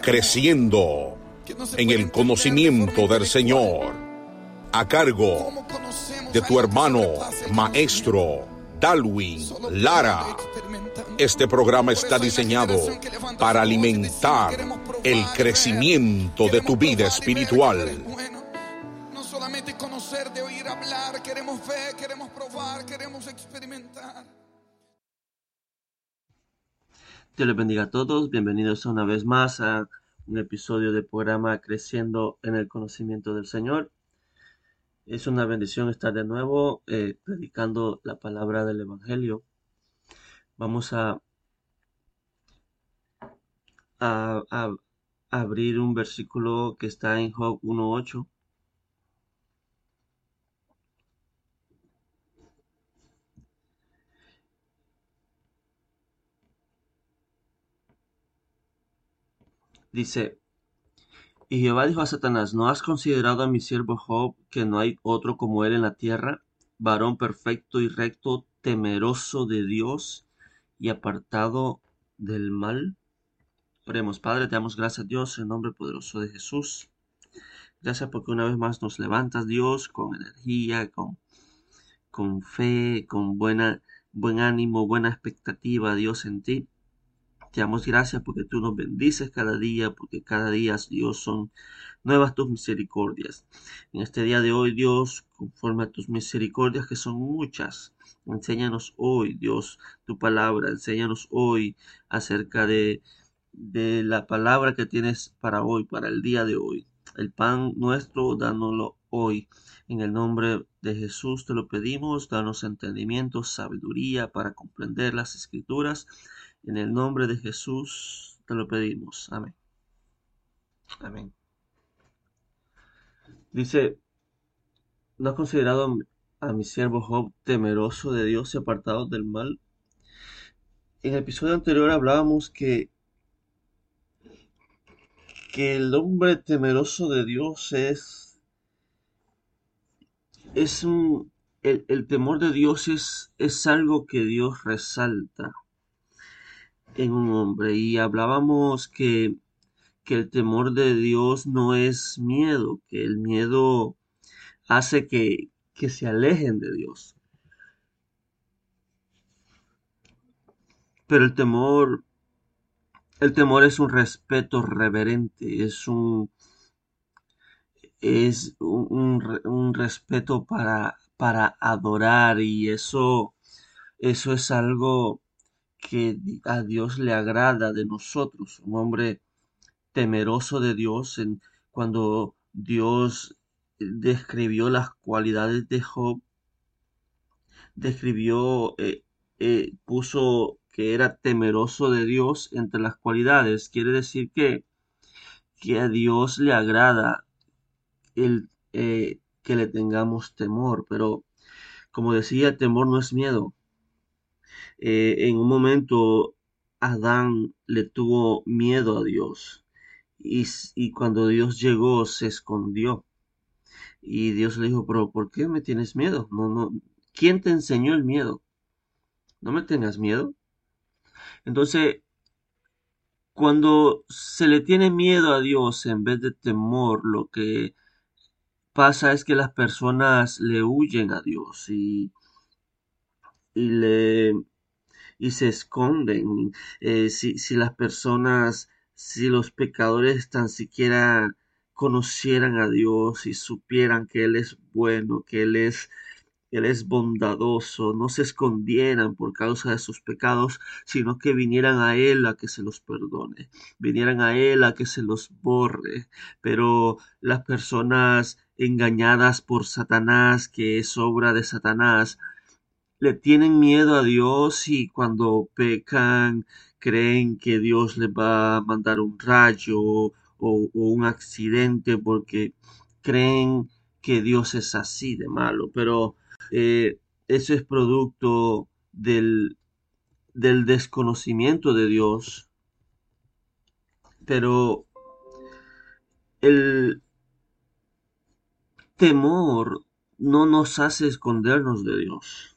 Creciendo en el conocimiento del Señor, a cargo de tu hermano, maestro Dalwin Lara. Este programa está diseñado para alimentar el crecimiento de tu vida espiritual. No solamente conocer, de oír hablar, queremos queremos probar, queremos experimentar. Dios les bendiga a todos. Bienvenidos una vez más a un episodio del programa Creciendo en el Conocimiento del Señor. Es una bendición estar de nuevo eh, predicando la palabra del Evangelio. Vamos a, abrir un versículo que está en Job 1.8. Dice, y Jehová dijo a Satanás, ¿no has considerado a mi siervo Job, que no hay otro como él en la tierra, varón perfecto y recto, temeroso de Dios y apartado del mal? Oremos, Padre, te damos gracias Dios en nombre poderoso de Jesús. Gracias porque una vez más nos levantas, Dios, con energía, con, con fe, con buena, buen ánimo, buena expectativa, Dios, en ti. Te damos gracias porque tú nos bendices cada día, porque cada día, Dios, son nuevas tus misericordias. En este día de hoy, Dios, conforme a tus misericordias, que son muchas, enséñanos hoy, Dios, tu palabra, enséñanos hoy acerca de, de la palabra que tienes para hoy, para el día de hoy. El pan nuestro, dánoslo hoy. En el nombre de Jesús te lo pedimos, danos entendimiento, sabiduría para comprender las escrituras en el nombre de Jesús te lo pedimos. Amén. Amén. Dice, ¿no has considerado a mi siervo Job temeroso de Dios y apartado del mal? En el episodio anterior hablábamos que, que el hombre temeroso de Dios es, es un, el, el temor de Dios es, es algo que Dios resalta en un hombre y hablábamos que, que el temor de Dios no es miedo, que el miedo hace que, que se alejen de Dios. Pero el temor, el temor es un respeto reverente, es un, es un, un respeto para, para adorar y eso, eso es algo que a Dios le agrada de nosotros, un hombre temeroso de Dios, cuando Dios describió las cualidades de Job, describió, eh, eh, puso que era temeroso de Dios entre las cualidades. Quiere decir que, que a Dios le agrada el, eh, que le tengamos temor, pero como decía, el temor no es miedo. Eh, en un momento Adán le tuvo miedo a Dios y, cuando Dios llegó se escondió. Y Dios le dijo, pero ¿por qué me tienes miedo? No, ¿quién te enseñó el miedo? No me tengas miedo. Entonces, cuando se le tiene miedo a Dios en vez de temor, lo que pasa es que las personas le huyen a Dios y, y le y se esconden. Eh, si, si las personas, si los pecadores tan siquiera conocieran a Dios y supieran que Él es bueno, que Él es él es bondadoso, no se escondieran por causa de sus pecados, sino que vinieran a Él a que se los perdone, vinieran a Él a que se los borre. Pero las personas engañadas por Satanás, que es obra de Satanás, le tienen miedo a Dios y cuando pecan creen que Dios les va a mandar un rayo o, un accidente porque creen que Dios es así de malo. Pero eh, eso es producto del, del desconocimiento de Dios. Pero el temor no nos hace escondernos de Dios.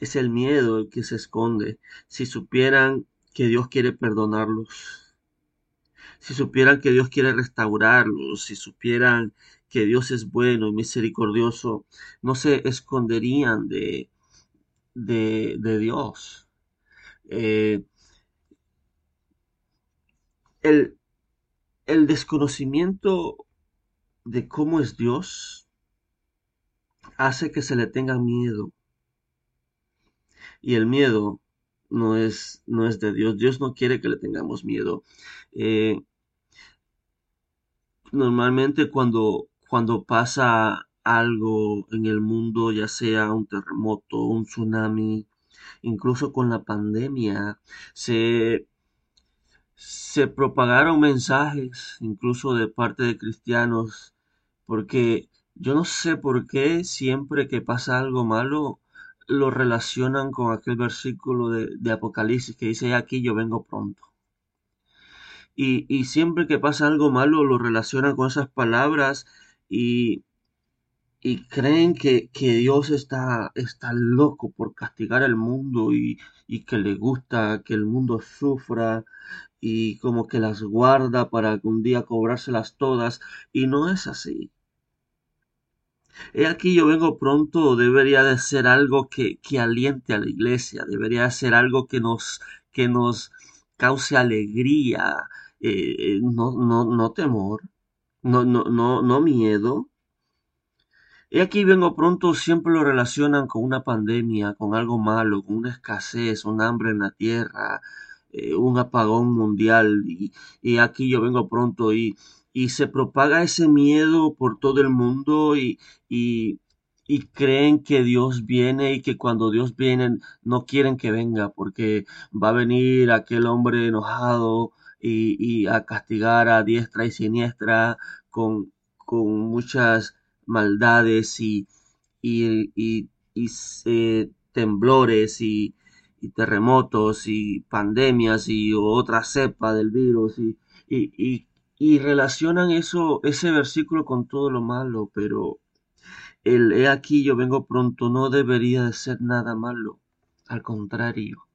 Es el miedo el que se esconde. Si supieran que Dios quiere perdonarlos, si supieran que Dios quiere restaurarlos, si supieran que Dios es bueno y misericordioso, no se esconderían de, de, Dios. Eh, el, el desconocimiento de cómo es Dios hace que se le tenga miedo. Y el miedo no es, no es de Dios. Dios no quiere que le tengamos miedo. Eh, normalmente cuando cuando pasa algo en el mundo, ya sea un terremoto, un tsunami, incluso con la pandemia, se, se propagaron mensajes, incluso de parte de cristianos, porque yo no sé por qué siempre que pasa algo malo, lo relacionan con aquel versículo de, Apocalipsis que dice, aquí yo vengo pronto. Y, y, siempre que pasa algo malo lo relacionan con esas palabras y, y creen que, que, Dios está, está loco por castigar al mundo y, y que le gusta que el mundo sufra y como que las guarda para un día cobrárselas todas y no es así. He aquí yo vengo pronto, debería de ser algo que, que aliente a la iglesia, debería ser algo que nos, que nos cause alegría, eh, no, no, no temor no, no, no, no miedo. Y aquí vengo pronto, siempre lo relacionan con una pandemia, con algo malo, con una escasez, un hambre en la tierra, eh, un apagón mundial. Y, y, aquí yo vengo pronto y, y se propaga ese miedo por todo el mundo y, y, creen que Dios viene y que cuando Dios viene no quieren que venga porque va a venir aquel hombre enojado y, a castigar a diestra y siniestra con, con muchas maldades y, eh, temblores y, terremotos y pandemias y otra cepa del virus y, y, relacionan eso, ese versículo con todo lo malo, pero el he aquí yo vengo pronto no debería de ser nada malo, al contrario,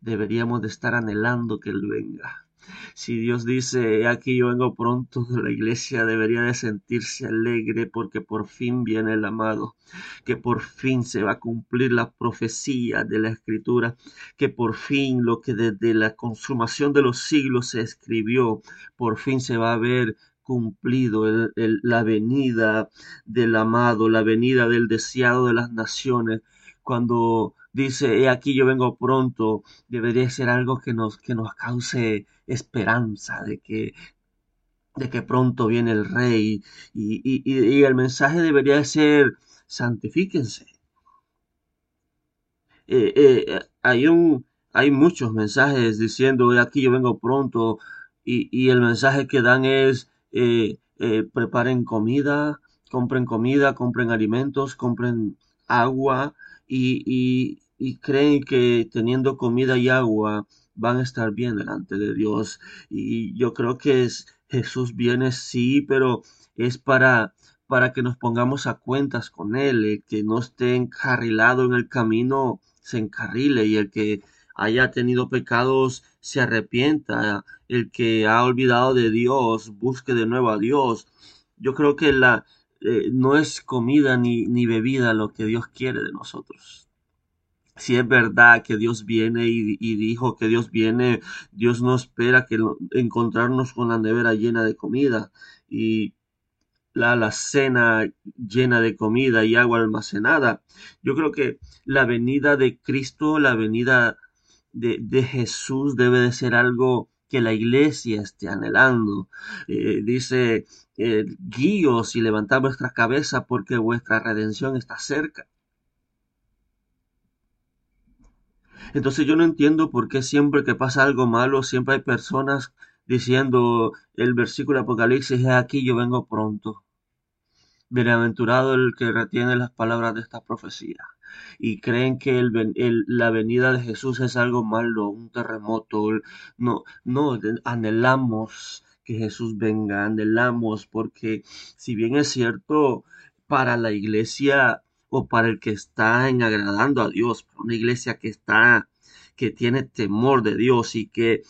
deberíamos de estar anhelando que Él venga. Si Dios dice, aquí yo vengo pronto, la iglesia debería de sentirse alegre porque por fin viene el amado, que por fin se va a cumplir la profecía de la escritura, que por fin lo que desde la consumación de los siglos se escribió, por fin se va a ver cumplido la venida del amado, la venida del deseado de las naciones, cuando dice, he aquí yo vengo pronto, debería ser algo que nos, que nos cause esperanza de que, de que pronto viene el rey y, y, el mensaje debería ser, santifíquense. Eh, eh, hay, un, hay muchos mensajes diciendo, he aquí yo vengo pronto y, y el mensaje que dan es, eh, preparen comida, compren comida, compren alimentos, compren agua, y, creen que teniendo comida y agua van a estar bien delante de Dios. Y yo creo que es, Jesús viene sí, pero es para para que nos pongamos a cuentas con Él, el que no esté encarrilado en el camino se encarrile y el que haya tenido pecados se arrepienta, el que ha olvidado de Dios busque de nuevo a Dios. Yo creo que la, eh, no es comida ni, ni bebida lo que Dios quiere de nosotros si es verdad que Dios viene y, dijo que Dios viene, Dios no espera que encontrarnos con la nevera llena de comida y la, la cena llena de comida y agua almacenada. Yo creo que la venida de Cristo, la venida de, de Jesús debe de ser algo que la iglesia esté anhelando. Eh, dice, eh, guíos y levantad vuestra cabeza porque vuestra redención está cerca. Entonces yo no entiendo por qué siempre que pasa algo malo, siempre hay personas diciendo el versículo Apocalipsis, es aquí yo vengo pronto. Bienaventurado el que retiene las palabras de esta profecía y creen que la venida de Jesús es algo malo, un terremoto. No, no, anhelamos que Jesús venga, anhelamos porque si bien es cierto para la iglesia o para el que está en agradando a Dios, para una iglesia que está, que tiene temor de Dios y que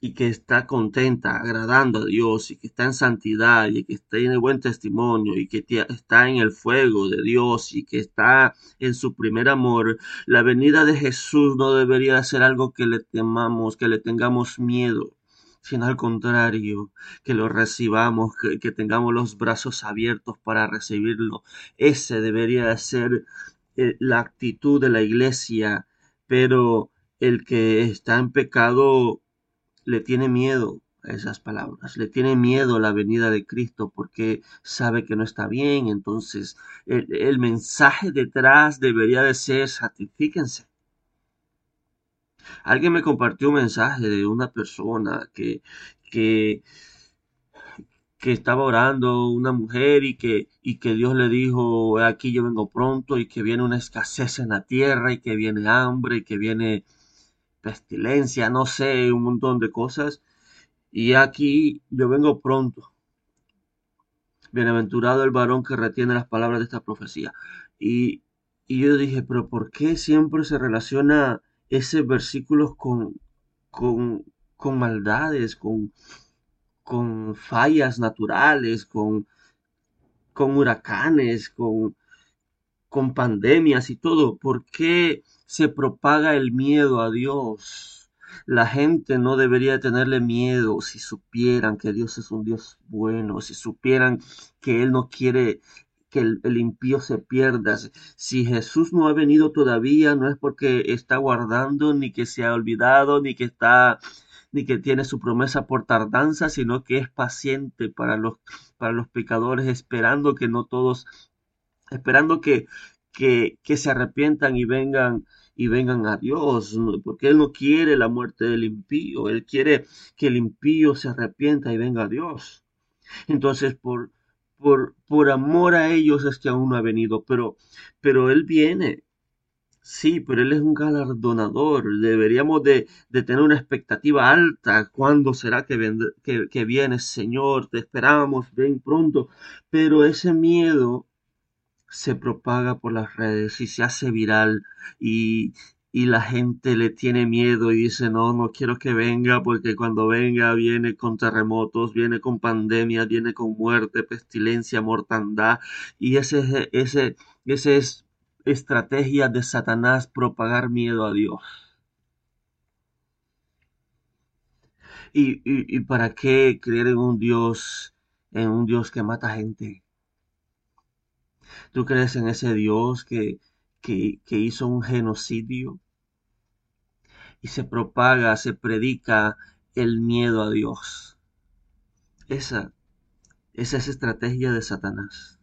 y que está contenta, agradando a Dios, y que está en santidad, y que está en el buen testimonio, y que está en el fuego de Dios, y que está en su primer amor, la venida de Jesús no debería ser algo que le temamos, que le tengamos miedo, sino al contrario, que lo recibamos, que, tengamos los brazos abiertos para recibirlo. Ese debería ser eh, la actitud de la iglesia, pero el que está en pecado le tiene miedo a esas palabras, le tiene miedo a la venida de Cristo porque sabe que no está bien. Entonces, el, mensaje detrás debería de ser, satisfíquense. Alguien me compartió un mensaje de una persona que, que, que estaba orando, una mujer, y que, y que Dios le dijo, aquí yo vengo pronto, y que viene una escasez en la tierra, y que viene hambre, y que viene pestilencia, no sé, un montón de cosas. Y aquí yo vengo pronto. Bienaventurado el varón que retiene las palabras de esta profecía. Y, y yo dije, pero ¿por qué siempre se relaciona ese versículo con, con, con maldades, con, con fallas naturales, con, con huracanes, con, con pandemias y todo? ¿Por qué se propaga el miedo a Dios. La gente no debería tenerle miedo si supieran que Dios es un Dios bueno, si supieran que Él no quiere que el, impío se pierda. Si Jesús no ha venido todavía, no es porque está guardando, ni que se ha olvidado, ni que está ni que tiene su promesa por tardanza, sino que es paciente para los, para los pecadores, esperando que no todos, esperando que, que, que se arrepientan y vengan y vengan a Dios, porque Él no quiere la muerte del impío, Él quiere que el impío se arrepienta y venga a Dios. Entonces, por, por, por amor a ellos es que aún no ha venido, pero, pero Él viene. Sí, pero Él es un galardonador. Deberíamos de, de tener una expectativa alta. ¿Cuándo será que, que, que viene, Señor? Te esperamos, ven pronto. Pero ese miedo se propaga por las redes y se hace viral y, y la gente le tiene miedo y dice, no, no quiero que venga porque cuando venga viene con terremotos, viene con pandemia, viene con muerte, pestilencia, mortandad. Y ese, ese, ese es estrategia de Satanás propagar miedo a Dios. ¿Y, y, y para qué creer en un Dios, en un Dios que mata gente? ¿Tú crees en ese Dios que, que, hizo un genocidio? Y se propaga, se predica el miedo a Dios. Esa, esa es estrategia de Satanás.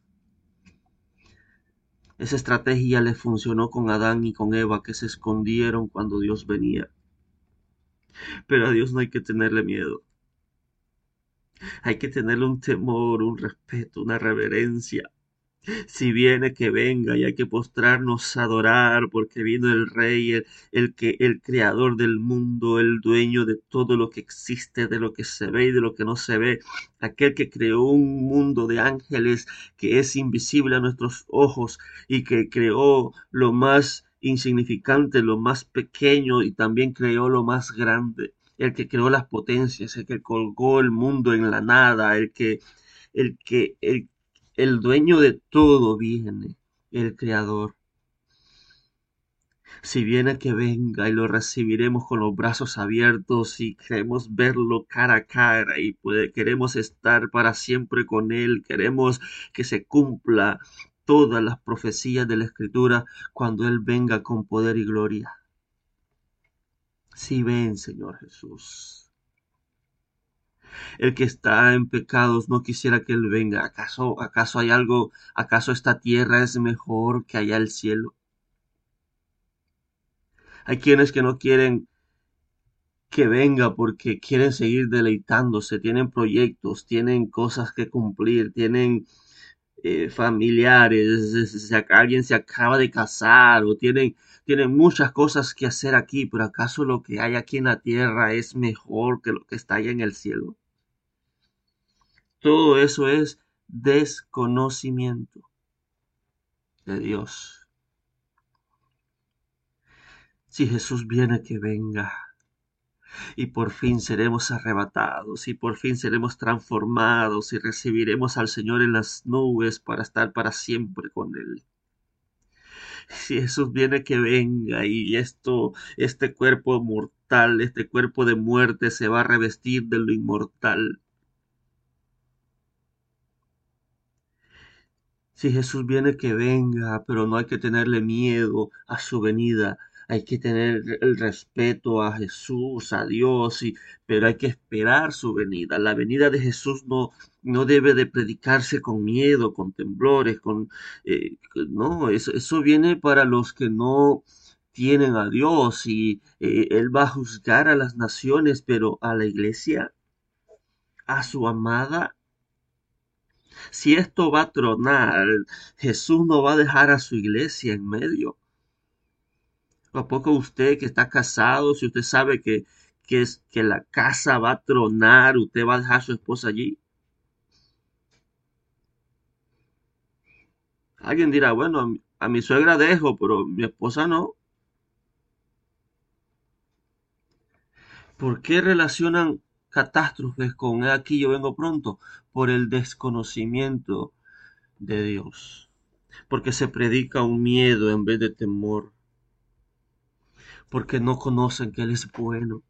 Esa estrategia le funcionó con Adán y con Eva que se escondieron cuando Dios venía. Pero a Dios no hay que tenerle miedo. Hay que tenerle un temor, un respeto, una reverencia Si viene que venga y hay que postrarnos a adorar porque vino el rey, el, el, que el creador del mundo, el dueño de todo lo que existe, de lo que se ve y de lo que no se ve, aquel que creó un mundo de ángeles que es invisible a nuestros ojos y que creó lo más insignificante, lo más pequeño y también creó lo más grande, el que creó las potencias, el que colgó el mundo en la nada, el que el que el el dueño de todo viene, el Creador. Si viene que venga y lo recibiremos con los brazos abiertos y queremos verlo cara a cara y queremos estar para siempre con Él, queremos que se cumpla todas las profecías de la Escritura cuando Él venga con poder y gloria. Si ven, Señor Jesús el que está en pecados no quisiera que él venga. ¿Acaso, acaso hay algo, acaso esta tierra es mejor que allá el cielo? Hay quienes que no quieren que venga porque quieren seguir deleitándose, tienen proyectos, tienen cosas que cumplir, tienen eh, familiares, alguien se acaba de casar o tienen, tienen muchas cosas que hacer aquí, pero ¿acaso lo que hay aquí en la tierra es mejor que lo que está allá en el cielo? Todo eso es desconocimiento de Dios. Si Jesús viene, que venga. Y por fin seremos arrebatados, y por fin seremos transformados, y recibiremos al Señor en las nubes para estar para siempre con Él. Si Jesús viene, que venga, y esto, este cuerpo mortal, este cuerpo de muerte se va a revestir de lo inmortal Si Jesús viene, que venga, pero no hay que tenerle miedo a su venida. Hay que tener el respeto a Jesús, a Dios, y, pero hay que esperar su venida. La venida de Jesús no, no debe de predicarse con miedo, con temblores, con eh, no, eso, eso viene para los que no tienen a Dios y eh, Él va a juzgar a las naciones, pero a la iglesia, a su amada si esto va a tronar, Jesús no va a dejar a su iglesia en medio. ¿A poco usted que está casado, si usted sabe que, que, es, que la casa va a tronar, usted va a dejar a su esposa allí? Alguien dirá, bueno, a mi, a mi suegra dejo, pero mi esposa no. ¿Por qué relacionan catástrofes con aquí yo vengo pronto por el desconocimiento de Dios. Porque se predica un miedo en vez de temor. Porque no conocen que Él es bueno.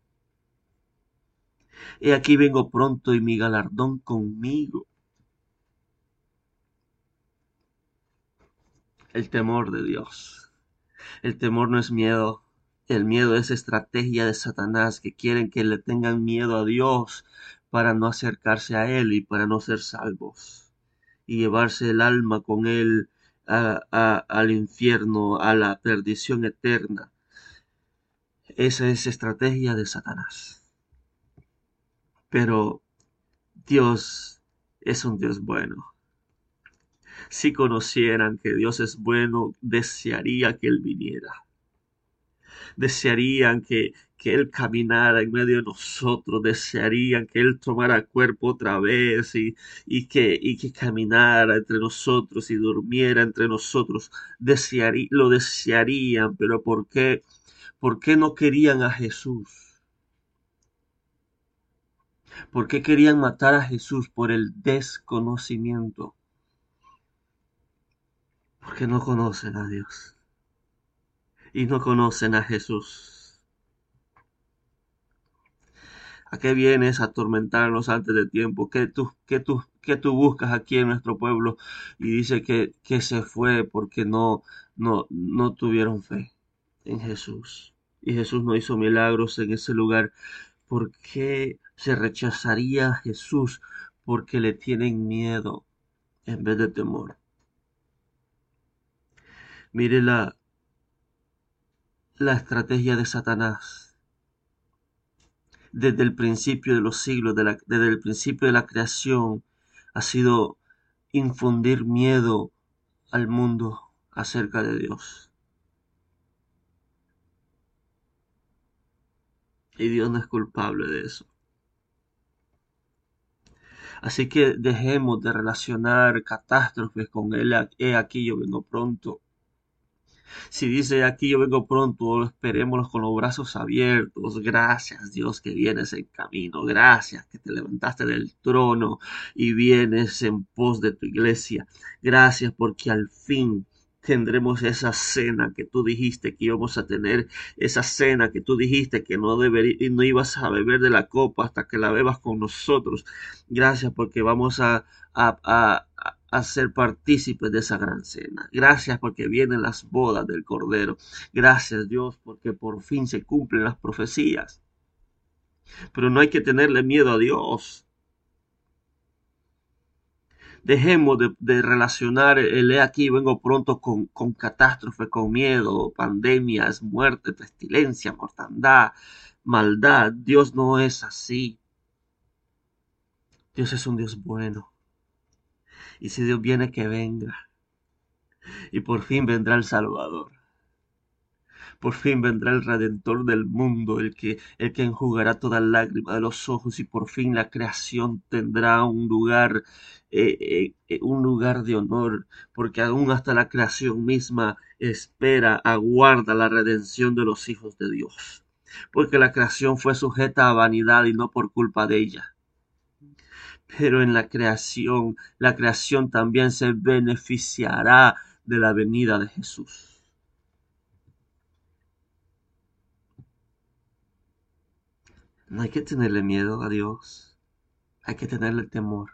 He aquí vengo pronto y mi galardón conmigo. El temor de Dios. El temor no es miedo, el miedo es estrategia de Satanás que quieren que le tengan miedo a Dios para no acercarse a Él y para no ser salvos y llevarse el alma con Él al infierno, a la perdición eterna. Esa es estrategia de Satanás. Pero Dios es un Dios bueno. Si conocieran que Dios es bueno, desearía que Él viniera desearían que, que Él caminara en medio de nosotros, desearían que Él tomara cuerpo otra vez y, y, que, y que caminara entre nosotros y durmiera entre nosotros. Desearí, lo desearían, pero ¿por qué? ¿Por qué no querían a Jesús? ¿Por qué querían matar a Jesús? Por el desconocimiento. Porque no conocen a Dios y no conocen a Jesús. ¿A qué vienes a atormentarnos antes de tiempo? ¿Qué tú, qué tú, qué tú buscas aquí en nuestro pueblo? Y dice que, que se fue porque no, no, no tuvieron fe en Jesús. Y Jesús no hizo milagros en ese lugar. ¿Por qué se rechazaría a Jesús? Porque le tienen miedo en vez de temor. Mire la, la estrategia de Satanás. Desde el principio de los siglos, desde el principio de la creación, ha sido infundir miedo al mundo acerca de Dios. Y Dios no es culpable de eso. Así que dejemos de relacionar catástrofes con él. He aquí yo vengo pronto. Si dice aquí yo vengo pronto, esperémoslo con los brazos abiertos. Gracias Dios que vienes en camino. Gracias que te levantaste del trono y vienes en pos de tu iglesia. Gracias porque al fin tendremos esa cena que tú dijiste que íbamos a tener, esa cena que tú dijiste que no, no ibas a beber de la copa hasta que la bebas con nosotros. Gracias porque vamos a, a, a ser partícipes de esa gran cena. Gracias porque vienen las bodas del Cordero. Gracias Dios porque por fin se cumplen las profecías. Pero no hay que tenerle miedo a Dios. Dejemos de, relacionar el he aquí, vengo pronto con, con catástrofe, con miedo, pandemias, muerte, pestilencia, mortandad, maldad. Dios no es así. Dios es un Dios bueno. Y si Dios viene, que venga. Y por fin vendrá el Salvador. Por fin vendrá el Redentor del mundo, el que, el que enjugará toda lágrima de los ojos y por fin la creación tendrá un lugar, eh, eh, eh, un lugar de honor, porque aún hasta la creación misma espera, aguarda la redención de los hijos de Dios. Porque la creación fue sujeta a vanidad y no por culpa de ella pero en la creación, la creación también se beneficiará de la venida de Jesús. No hay que tenerle miedo a Dios. Hay que tenerle temor,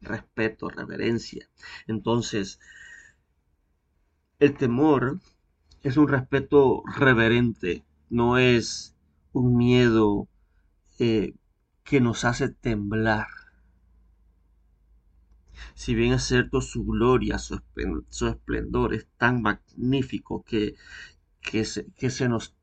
respeto, reverencia. Entonces, el temor es un respeto reverente, no es un miedo eh, que nos hace temblar. Si bien es cierto su gloria, su, esplendor es tan magnífico que, que se, nos,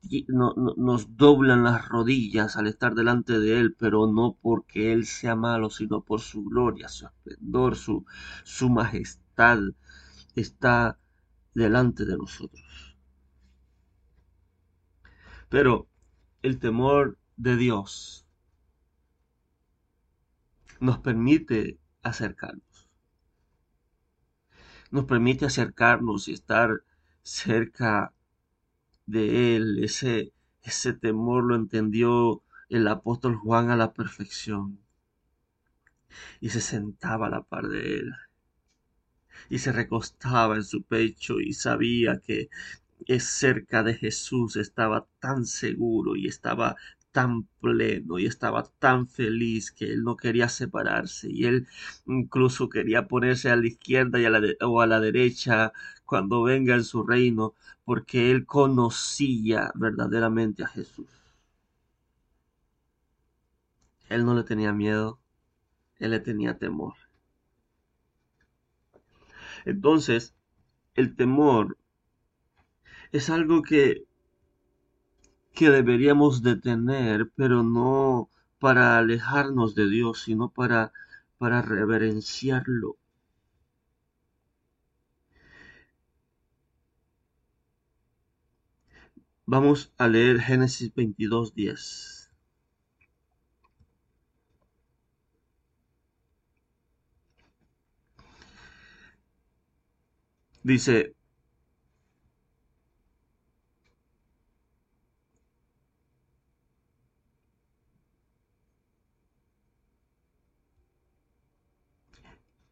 nos doblan las rodillas al estar delante de Él, pero no porque Él sea malo, sino por su gloria, su esplendor, su, su majestad está delante de nosotros. Pero el temor de Dios nos permite acercarnos. Nos permite acercarnos y estar cerca de él, ese, ese temor lo entendió el apóstol Juan a la perfección. Y se sentaba a la par de él. Y se recostaba en su pecho y sabía que es cerca de Jesús estaba tan seguro y estaba tan pleno y estaba tan feliz que él no quería separarse y él incluso quería ponerse a la izquierda y a la o a la derecha cuando venga en su reino porque él conocía verdaderamente a Jesús. Él no le tenía miedo, él le tenía temor. Entonces, el temor es algo que que deberíamos de tener, pero no para alejarnos de Dios, sino para, para reverenciarlo. Vamos a leer Génesis 22, 10. Dice,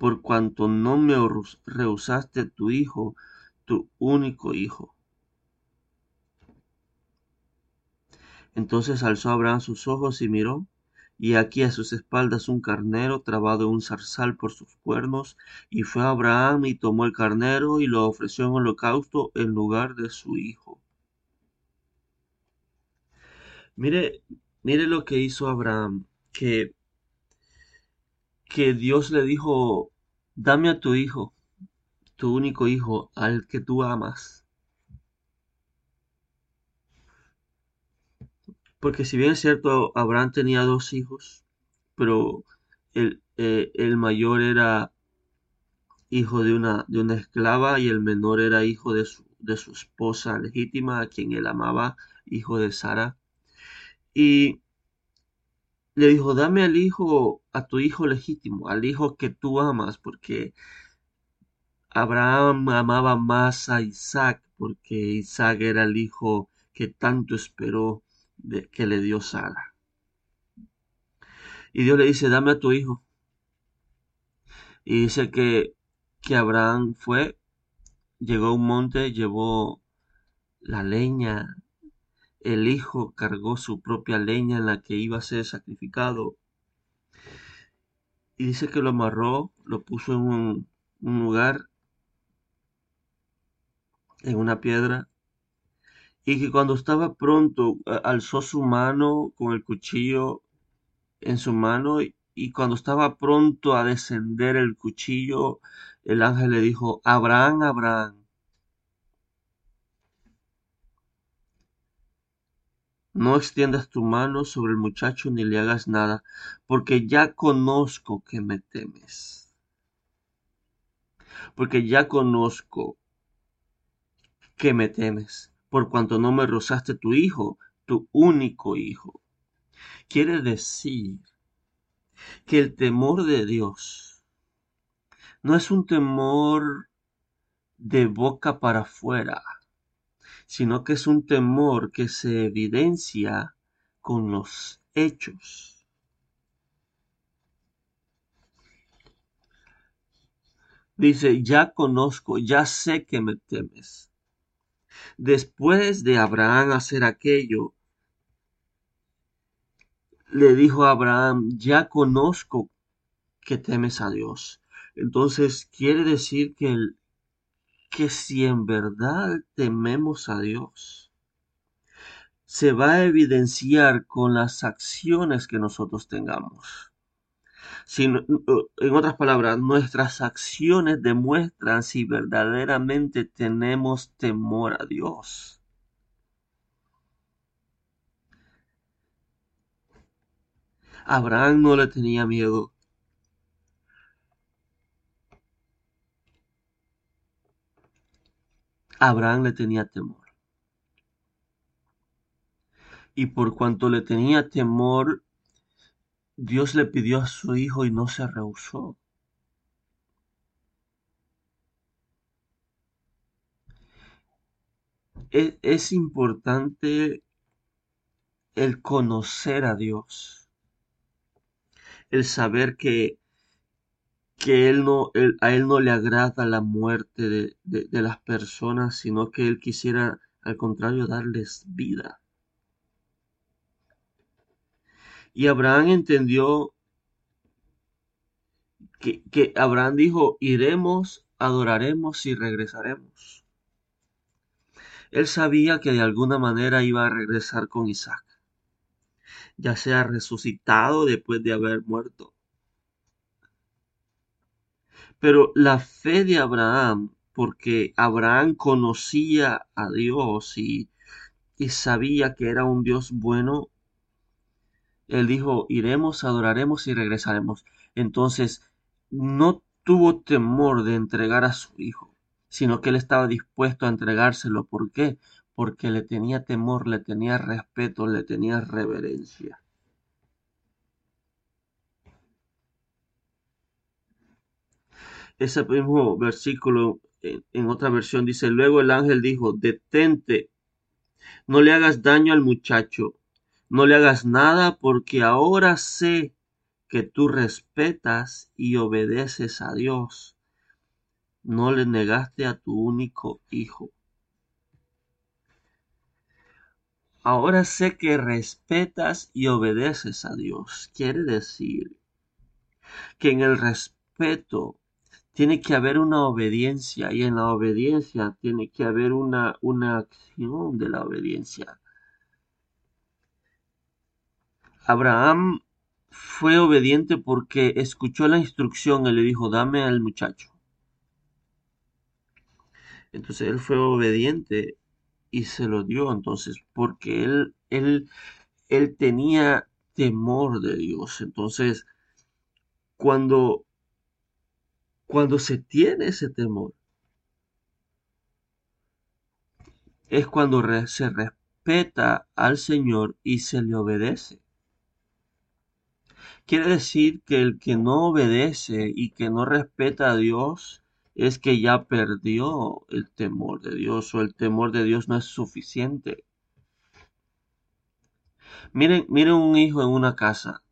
por cuanto no me rehusaste tu hijo, tu único hijo. Entonces alzó Abraham sus ojos y miró, y aquí a sus espaldas un carnero trabado en un zarzal por sus cuernos, y fue Abraham y tomó el carnero y lo ofreció en holocausto en lugar de su hijo. Mire, mire lo que hizo Abraham, que, que Dios le dijo, dame a tu hijo, tu único hijo, al que tú amas. Porque si bien es cierto, Abraham tenía dos hijos, pero el, eh, el mayor era hijo de una, de una esclava y el menor era hijo de su, de su esposa legítima, a quien él amaba, hijo de Sara. Y le dijo, dame al hijo, a tu hijo legítimo, al hijo que tú amas, porque Abraham amaba más a Isaac, porque Isaac era el hijo que tanto esperó que le dio Sara. Y Dios le dice, dame a tu hijo. Y dice que, que Abraham fue, llegó a un monte, llevó la leña, el hijo cargó su propia leña en la que iba a ser sacrificado. Y dice que lo amarró, lo puso en un, lugar, en una piedra, y que cuando estaba pronto alzó su mano con el cuchillo en su mano y cuando estaba pronto a descender el cuchillo, el ángel le dijo, Abraham, Abraham. No extiendas tu mano sobre el muchacho ni le hagas nada, porque ya conozco que me temes. Porque ya conozco que me temes, por cuanto no me rozaste tu hijo, tu único hijo. Quiere decir que el temor de Dios no es un temor de boca para afuera, sino que es un temor que se evidencia con los hechos. Dice, ya conozco, ya sé que me temes. Después de Abraham hacer aquello, le dijo a Abraham, ya conozco que temes a Dios. Entonces quiere decir que, el, que si en verdad tememos a Dios, se va a evidenciar con las acciones que nosotros tengamos. Si, en otras palabras, nuestras acciones demuestran si verdaderamente tenemos temor a Dios. Abraham no le tenía miedo. Abraham le tenía temor. Y por cuanto le tenía temor, Dios le pidió a su hijo y no se rehusó. Es, es, importante el conocer a Dios, el saber que, que él no, a Él no le agrada la muerte de, de, de las personas, sino que Él quisiera, al contrario, darles vida. Y Abraham entendió que, que, Abraham dijo, iremos, adoraremos y regresaremos. Él sabía que de alguna manera iba a regresar con Isaac, ya sea resucitado después de haber muerto. Pero la fe de Abraham, porque Abraham conocía a Dios y, sabía que era un Dios bueno, él dijo, iremos, adoraremos y regresaremos. Entonces, no tuvo temor de entregar a su hijo, sino que él estaba dispuesto a entregárselo. ¿Por qué? Porque le tenía temor, le tenía respeto, le tenía reverencia. Ese mismo versículo en, otra versión dice, luego el ángel dijo, detente, no le hagas daño al muchacho no le hagas nada porque ahora sé que tú respetas y obedeces a Dios. No le negaste a tu único hijo. ahora sé que respetas y obedeces a Dios. Quiere decir que en el respeto tiene que haber una obediencia y en la obediencia tiene que haber una, una acción de la obediencia. Abraham fue obediente porque escuchó la instrucción y le dijo, dame al muchacho. Entonces él fue obediente y se lo dio entonces porque él, él, él tenía temor de Dios. Entonces, cuando, cuando se tiene ese temor, es cuando se respeta al Señor y se le obedece. Quiere decir que el que no obedece y que no respeta a Dios es que ya perdió el temor de Dios o el temor de Dios no es suficiente. Miren, miren un hijo en una casa.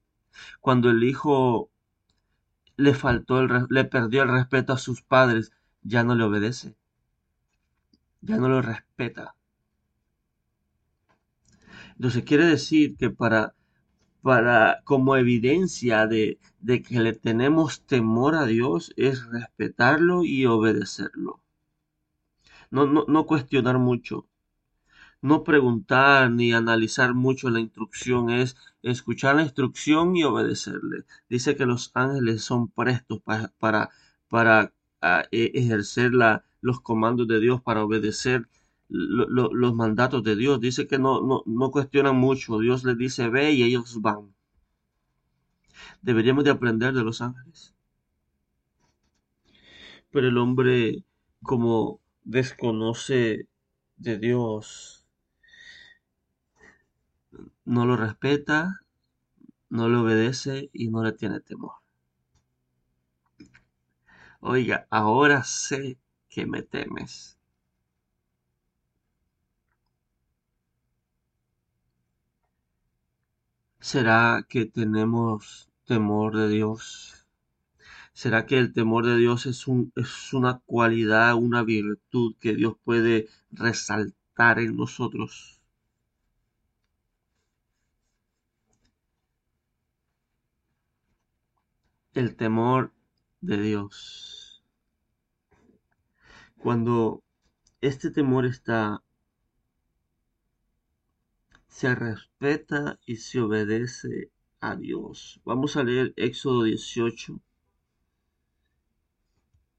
Cuando el hijo le faltó el, le perdió el respeto a sus padres, ya no le obedece. Ya no lo respeta. Entonces quiere decir que para para, como evidencia de, de que le tenemos temor a Dios es respetarlo y obedecerlo. No, no, no cuestionar mucho, no preguntar ni analizar mucho la instrucción, es escuchar la instrucción y obedecerle. Dice que los ángeles son prestos para, para, ah, e, ejercer los comandos de Dios, para obedecer los mandatos de Dios. Dice que no, no, no cuestionan mucho. Dios les dice ve y ellos van. Deberíamos de aprender de los ángeles. Pero el hombre, como desconoce de Dios, no lo respeta, no le obedece y no le tiene temor. Oiga, ahora sé que me temes ¿Será que tenemos temor de Dios? ¿Será que el temor de Dios es, un, es una cualidad, una virtud que Dios puede resaltar en nosotros? El temor de Dios. Cuando este temor está se respeta y se obedece a Dios. Vamos a leer Éxodo 18,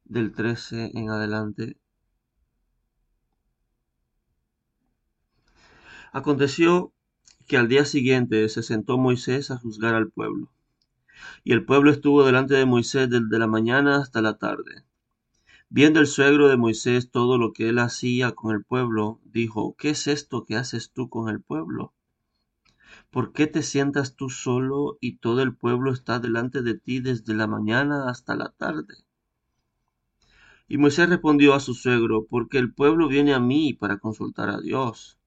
del 13 en adelante. Aconteció que al día siguiente se sentó Moisés a juzgar al pueblo. Y el pueblo estuvo delante de Moisés desde la mañana hasta la tarde. Viendo el suegro de Moisés todo lo que él hacía con el pueblo, dijo, ¿qué es esto que haces tú con el pueblo? ¿Por qué te sientas tú solo y todo el pueblo está delante de ti desde la mañana hasta la tarde? Y Moisés respondió a su suegro, porque el pueblo viene a mí para consultar a Dios.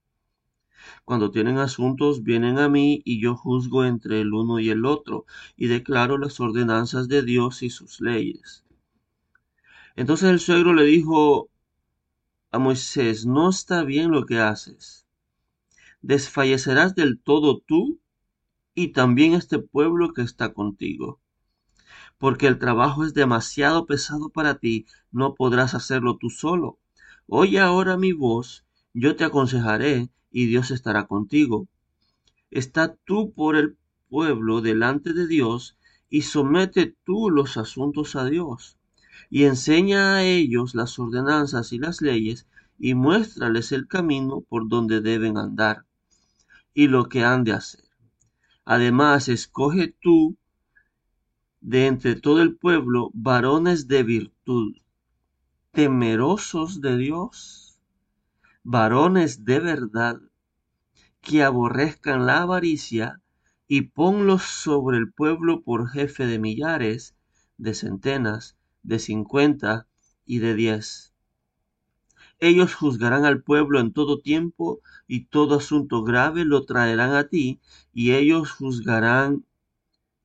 Cuando tienen asuntos, vienen a mí y yo juzgo entre el uno y el otro, y declaro las ordenanzas de Dios y sus leyes. Entonces el suegro le dijo a Moisés, no está bien lo que haces. Desfallecerás del todo tú y también este pueblo que está contigo. Porque el trabajo es demasiado pesado para ti, no podrás hacerlo tú solo. Oye ahora mi voz, yo te aconsejaré y Dios estará contigo. Está tú por el pueblo delante de Dios y somete tú los asuntos a Dios y enseña a ellos las ordenanzas y las leyes, y muéstrales el camino por donde deben andar, y lo que han de hacer. Además, escoge tú de entre todo el pueblo varones de virtud, temerosos de Dios, varones de verdad, que aborrezcan la avaricia, y ponlos sobre el pueblo por jefe de millares, de centenas, de cincuenta y de diez. Ellos juzgarán al pueblo en todo tiempo y todo asunto grave lo traerán a ti y ellos juzgarán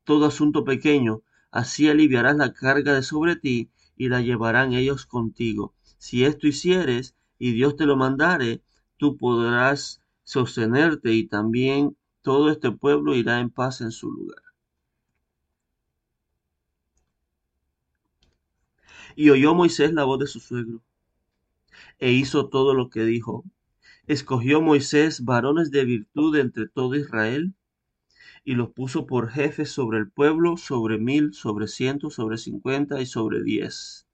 todo asunto pequeño. Así aliviarás la carga de sobre ti y la llevarán ellos contigo. Si esto hicieres y Dios te lo mandare, tú podrás sostenerte y también todo este pueblo irá en paz en su lugar. Y oyó Moisés la voz de su suegro, e hizo todo lo que dijo. Escogió Moisés varones de virtud entre todo Israel, y los puso por jefes sobre el pueblo, sobre mil, sobre ciento, sobre cincuenta y sobre diez.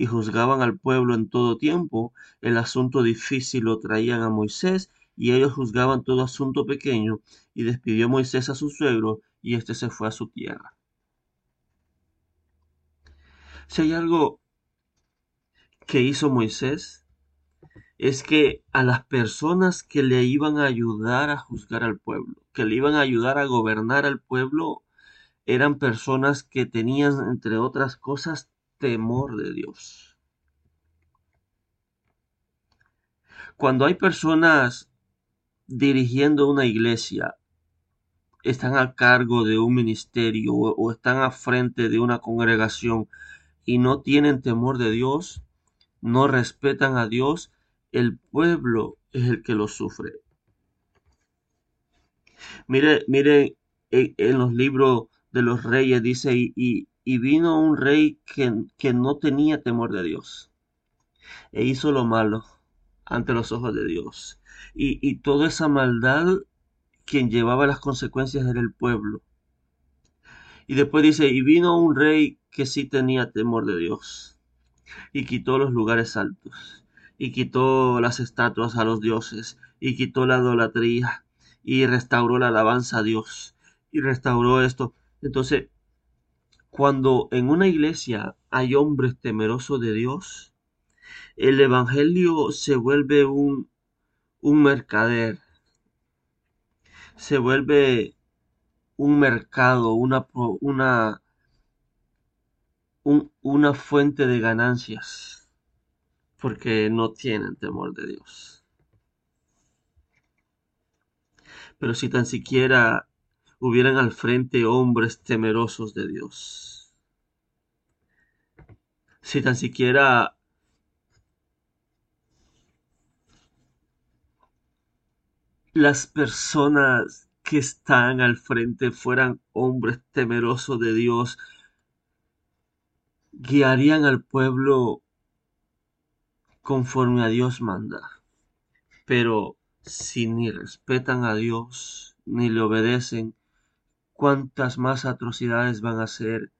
Y juzgaban al pueblo en todo tiempo, el asunto difícil lo traían a Moisés, y ellos juzgaban todo asunto pequeño, y despidió Moisés a su suegro, y éste se fue a su tierra. Si hay algo que hizo Moisés, es que a las personas que le iban a ayudar a juzgar al pueblo, que le iban a ayudar a gobernar al pueblo, eran personas que tenían, entre otras cosas, temor de Dios. Cuando hay personas dirigiendo una iglesia, están a cargo de un ministerio o, están a frente de una congregación y no tienen temor de Dios, no respetan a Dios, el pueblo es el que lo sufre. Mire, mire en, los libros de los reyes dice, y, vino un rey que, que no tenía temor de Dios e hizo lo malo ante los ojos de Dios y, toda esa maldad quien llevaba las consecuencias era el pueblo. Y después dice, y vino un rey que sí tenía temor de Dios, y quitó los lugares altos, y quitó las estatuas a los dioses, y quitó la idolatría, y restauró la alabanza a Dios, y restauró esto. Entonces, cuando en una iglesia hay hombres temerosos de Dios, el Evangelio se vuelve un, un mercader, se vuelve un mercado, una, una, una fuente de ganancias, porque no tienen temor de Dios. Pero si tan siquiera hubieran al frente hombres temerosos de Dios, si tan siquiera las personas que están al frente fueran hombres temerosos de Dios, guiarían al pueblo conforme a Dios manda. Pero si ni respetan a Dios, ni le obedecen, ¿cuántas más atrocidades van a hacer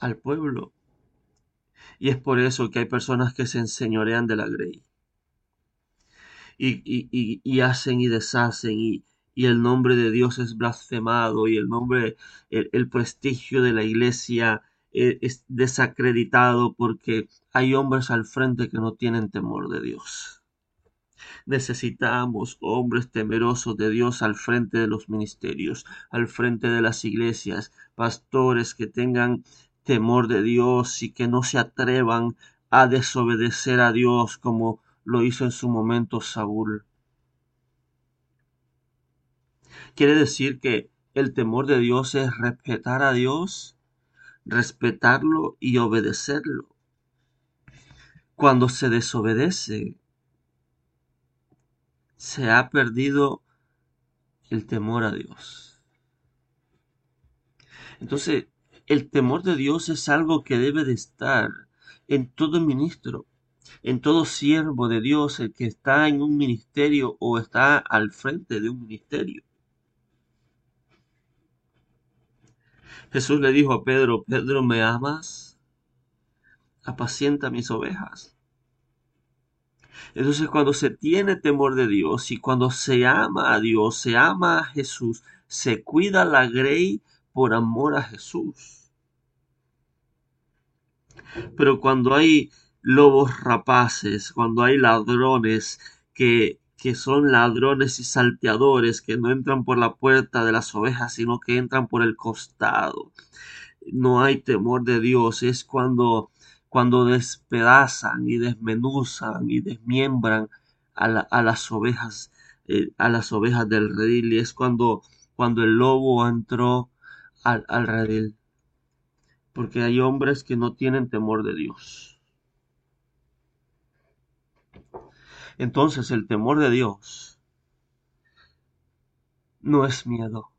al pueblo? Y es por eso que hay personas que se enseñorean de la grey y, hacen y deshacen y, el nombre de Dios es blasfemado y el nombre, el, prestigio de la iglesia es, es desacreditado porque hay hombres al frente que no tienen temor de Dios. Necesitamos hombres temerosos de Dios al frente de los ministerios, al frente de las iglesias, pastores que tengan temor de Dios y que no se atrevan a desobedecer a Dios como lo hizo en su momento Saúl. Quiere decir que el temor de Dios es respetar a Dios, respetarlo y obedecerlo. Cuando se desobedece, se ha perdido el temor a Dios. Entonces, el temor de Dios es algo que debe de estar en todo ministro en todo siervo de Dios, el que está en un ministerio o está al frente de un ministerio. Jesús le dijo a Pedro, Pedro, ¿me amas? Apacienta mis ovejas. Entonces cuando se tiene temor de Dios y cuando se ama a Dios, se ama a Jesús, se cuida la grey por amor a Jesús. Pero cuando hay lobos rapaces, cuando hay ladrones que, que son ladrones y salteadores, que no entran por la puerta de las ovejas, sino que entran por el costado. No hay temor de Dios, es cuando, cuando despedazan y desmenuzan y desmiembran a, a las ovejas, eh, a las ovejas del redil, y es cuando, cuando el lobo entró al redil. Porque hay hombres que no tienen temor de Dios Entonces el temor de Dios no es miedo.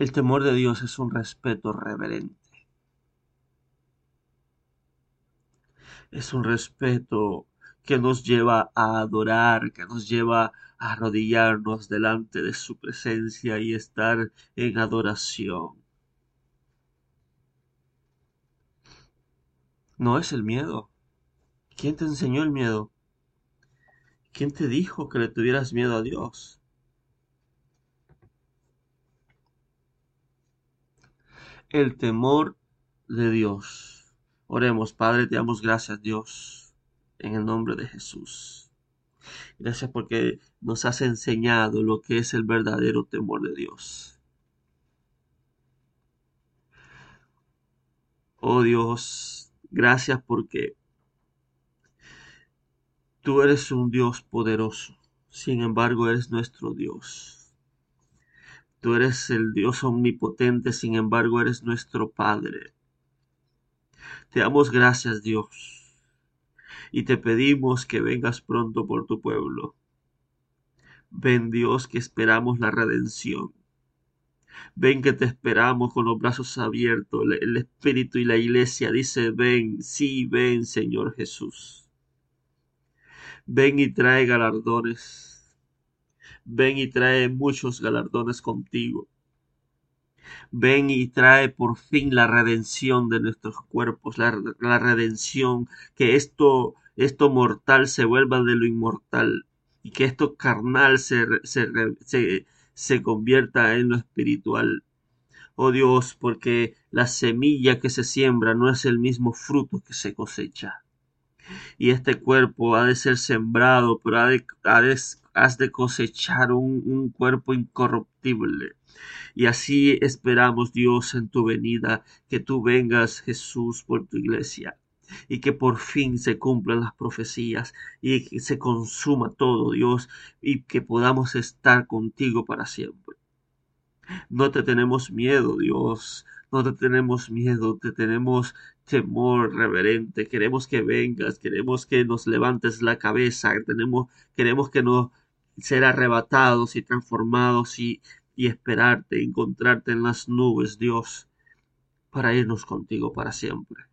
El temor de Dios es un respeto reverente. Es un respeto que nos lleva a adorar, que nos lleva a arrodillarnos delante de su presencia y estar en adoración. No es el miedo. ¿Quién te enseñó el miedo? ¿Quién te dijo que le tuvieras miedo a Dios? El temor de Dios. Oremos, Padre, te damos gracias, Dios, en el nombre de Jesús. Gracias porque nos has enseñado lo que es el verdadero temor de Dios. Oh Dios, gracias porque Tú eres un Dios poderoso, sin embargo eres nuestro Dios. Tú eres el Dios omnipotente, sin embargo eres nuestro Padre. Te damos gracias, Dios, y te pedimos que vengas pronto por tu pueblo. Ven, Dios, que esperamos la redención. Ven que te esperamos con los brazos abiertos. El Espíritu y la Iglesia dice, ven, sí, ven, Señor Jesús. Ven y trae galardones. Ven y trae muchos galardones contigo. Ven y trae por fin la redención de nuestros cuerpos, la, redención, que esto, esto mortal se vuelva de lo inmortal y que esto carnal se, se, se convierta en lo espiritual. Oh Dios, porque la semilla que se siembra no es el mismo fruto que se cosecha y este cuerpo ha de ser sembrado, pero ha de, has de cosechar un, un cuerpo incorruptible. Y así esperamos, Dios, en tu venida, que tú vengas, Jesús, por tu iglesia y que por fin se cumplan las profecías y que se consuma todo, Dios, y que podamos estar contigo para siempre. No te tenemos miedo, Dios, no te tenemos miedo, te tenemos temor reverente. Queremos que vengas, queremos que nos levantes la cabeza, queremos que nos ser arrebatados y transformados y, y esperarte, encontrarte en las nubes, Dios, para irnos contigo para siempre.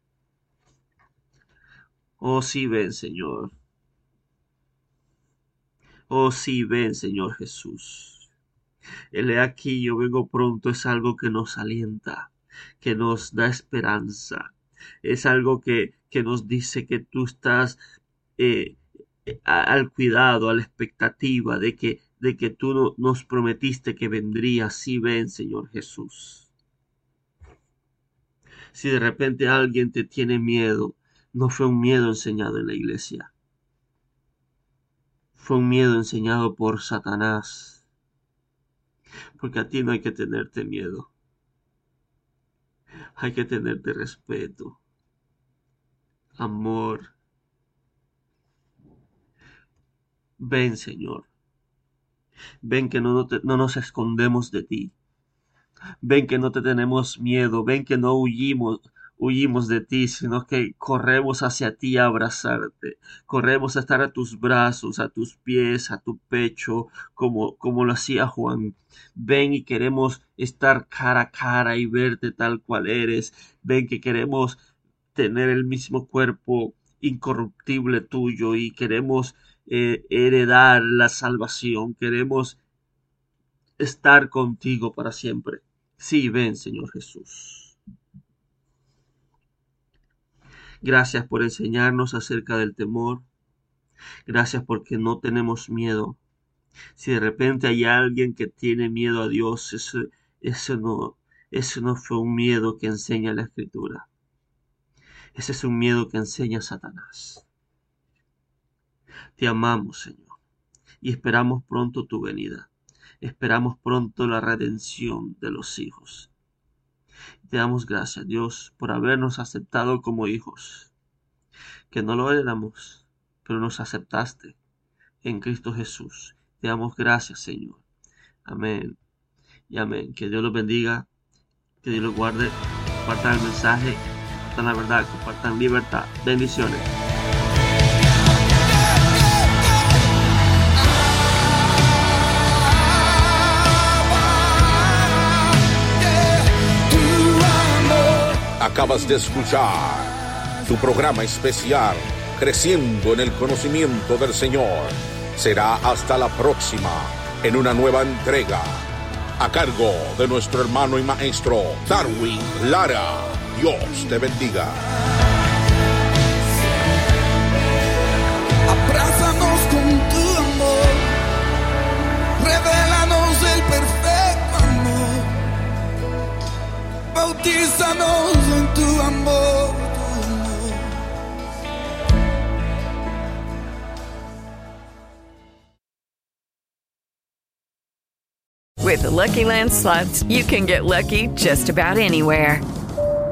Oh sí, ven, Señor. Oh sí, ven, Señor Jesús. El aquí yo vengo pronto es algo que nos alienta que nos da esperanza. Es algo que, que nos dice que tú estás eh, al cuidado, a la expectativa de que, de que tú nos prometiste que vendrías. Sí, ven, Señor Jesús. Si de repente alguien te tiene miedo, no fue un miedo enseñado en la iglesia. Fue un miedo enseñado por Satanás. Porque a ti no hay que tenerte miedo hay que tenerte respeto, amor. Ven, Señor. Ven que no, no, nos escondemos de ti. Ven que no te tenemos miedo. Ven que no huyimos, huyimos de ti, sino que corremos hacia ti a abrazarte, corremos a estar a tus brazos, a tus pies, a tu pecho, como, como lo hacía Juan. Ven y queremos estar cara a cara y verte tal cual eres. Ven que queremos tener el mismo cuerpo incorruptible tuyo y queremos eh, heredar la salvación, queremos estar contigo para siempre. Sí, ven, Señor Jesús. Gracias por enseñarnos acerca del temor. Gracias porque no tenemos miedo. Si de repente hay alguien que tiene miedo a Dios, eso, no, eso no fue un miedo que enseña la Escritura. Ese es un miedo que enseña Satanás. Te amamos, Señor, y esperamos pronto tu venida. Esperamos pronto la redención de los hijos. Te damos gracias, Dios, por habernos aceptado como hijos, que no lo éramos, pero nos aceptaste en Cristo Jesús. Te damos gracias, Señor. Amén. Y amén. Que Dios los bendiga, que Dios los guarde. Compartan el mensaje, compartan la verdad, compartan libertad. Bendiciones. Acabas de escuchar tu programa especial Creciendo en el conocimiento del Señor. Será hasta la próxima en una nueva entrega a cargo de nuestro hermano y maestro Darwin Lara. Dios te bendiga. Bautízanos en tu amor. With the Lucky Land slots, you can get lucky just about anywhere.